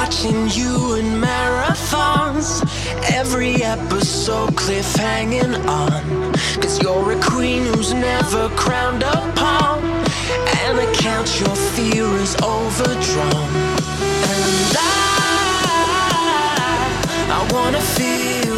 watching you in marathons. Every episode cliffhanging on. Cause you're a queen who's never crowned upon. And I count your fear is overdrawn. And I, I wanna feel.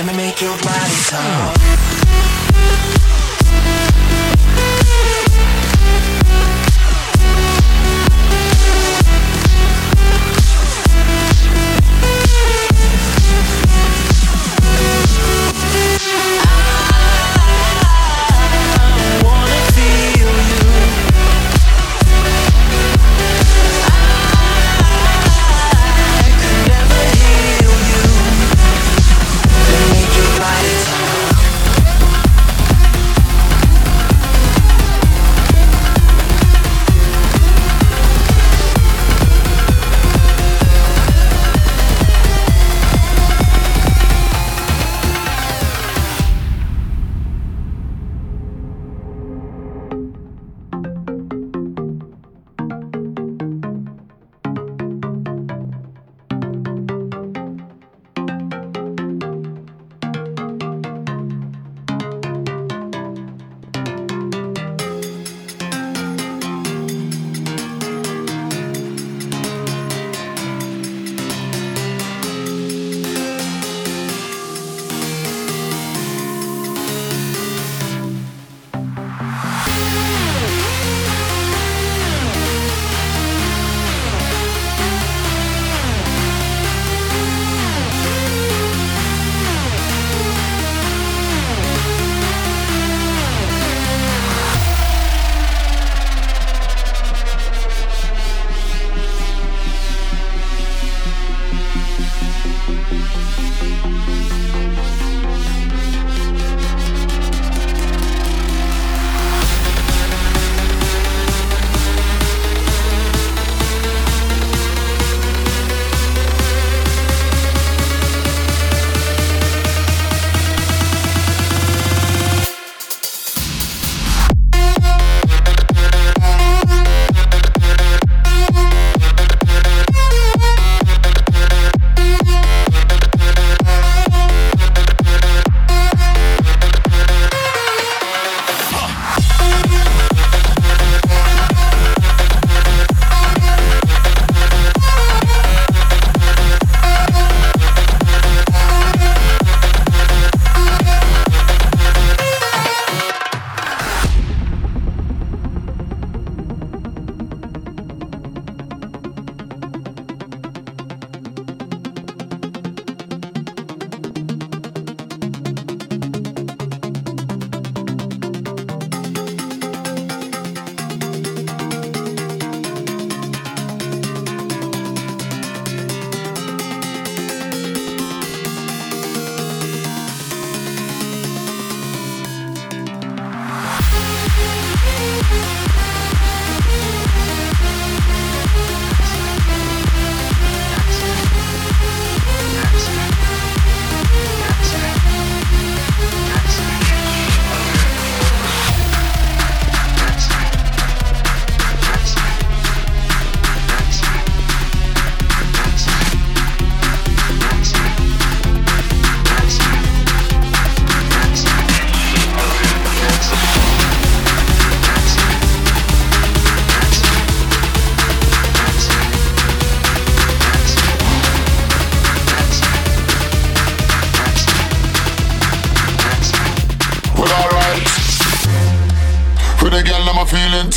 Let me make your body talk.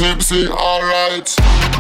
Tipsy, alright.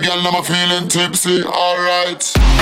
Girl, I'm feeling tipsy, alright.